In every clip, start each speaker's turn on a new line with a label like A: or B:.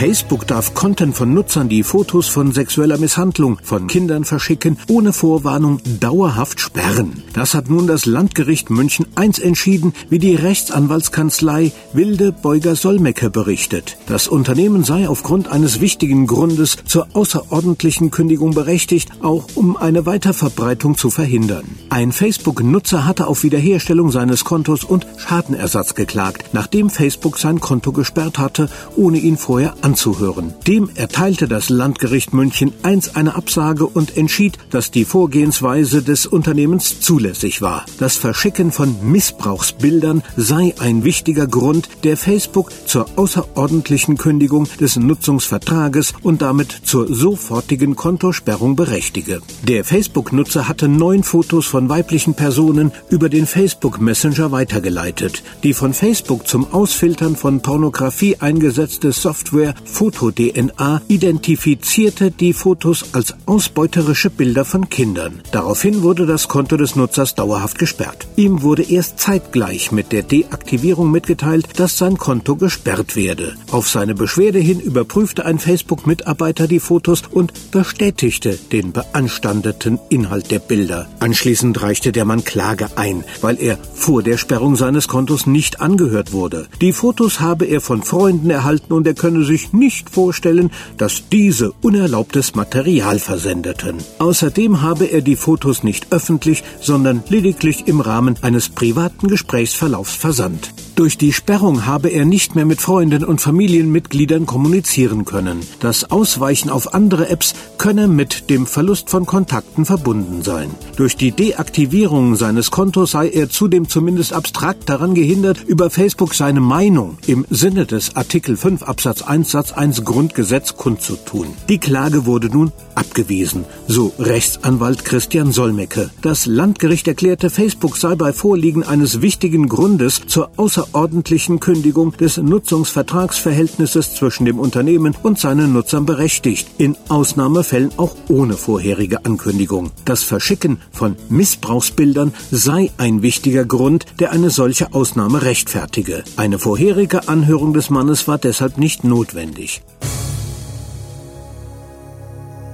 A: Facebook darf Content von Nutzern, die Fotos von sexueller Misshandlung von Kindern verschicken, ohne Vorwarnung dauerhaft sperren. Das hat nun das Landgericht München I entschieden, wie die Rechtsanwaltskanzlei Wilde Beuger Solmecke berichtet. Das Unternehmen sei aufgrund eines wichtigen Grundes zur außerordentlichen Kündigung berechtigt, auch um eine Weiterverbreitung zu verhindern. Ein Facebook-Nutzer hatte auf Wiederherstellung seines Kontos und Schadenersatz geklagt, nachdem Facebook sein Konto gesperrt hatte, ohne ihn vorher anzuhören. Dem erteilte das Landgericht München I eine Absage und entschied, dass die Vorgehensweise des Unternehmens zulässig war. Das Verschicken von Missbrauchsbildern sei ein wichtiger Grund, der Facebook zur außerordentlichen Kündigung des Nutzungsvertrages und damit zur sofortigen Kontosperrung berechtige. Der Facebook-Nutzer hatte neun Fotos von weiblichen Personen über den Facebook Messenger weitergeleitet. Die von Facebook zum Ausfiltern von Pornografie eingesetzte Software der Foto-DNA identifizierte die Fotos als ausbeuterische Bilder von Kindern. Daraufhin wurde das Konto des Nutzers dauerhaft gesperrt. Ihm wurde erst zeitgleich mit der Deaktivierung mitgeteilt, dass sein Konto gesperrt werde. Auf seine Beschwerde hin überprüfte ein Facebook-Mitarbeiter die Fotos und bestätigte den beanstandeten Inhalt der Bilder. Anschließend reichte der Mann Klage ein, weil er vor der Sperrung seines Kontos nicht angehört wurde. Die Fotos habe er von Freunden erhalten und er könne sich sich nicht vorstellen, dass diese unerlaubtes Material versendeten. Außerdem habe er die Fotos nicht öffentlich, sondern lediglich im Rahmen eines privaten Gesprächsverlaufs versandt. Durch die Sperrung habe er nicht mehr mit Freunden und Familienmitgliedern kommunizieren können. Das Ausweichen auf andere Apps könne mit dem Verlust von Kontakten verbunden sein. Durch die Deaktivierung seines Kontos sei er zudem zumindest abstrakt daran gehindert, über Facebook seine Meinung im Sinne des Artikel 5 Absatz 1 Satz 1 Grundgesetz kundzutun. Die Klage wurde nun abgewiesen, so Rechtsanwalt Christian Solmecke. Das Landgericht erklärte, Facebook sei bei Vorliegen eines wichtigen Grundes zur Außer außerordentlichen Kündigung des Nutzungsvertragsverhältnisses zwischen dem Unternehmen und seinen Nutzern berechtigt, in Ausnahmefällen auch ohne vorherige Ankündigung. Das Verschicken von Missbrauchsbildern sei ein wichtiger Grund, der eine solche Ausnahme rechtfertige. Eine vorherige Anhörung des Mannes war deshalb nicht notwendig.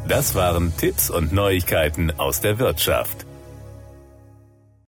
B: Das waren Tipps und Neuigkeiten aus der Wirtschaft.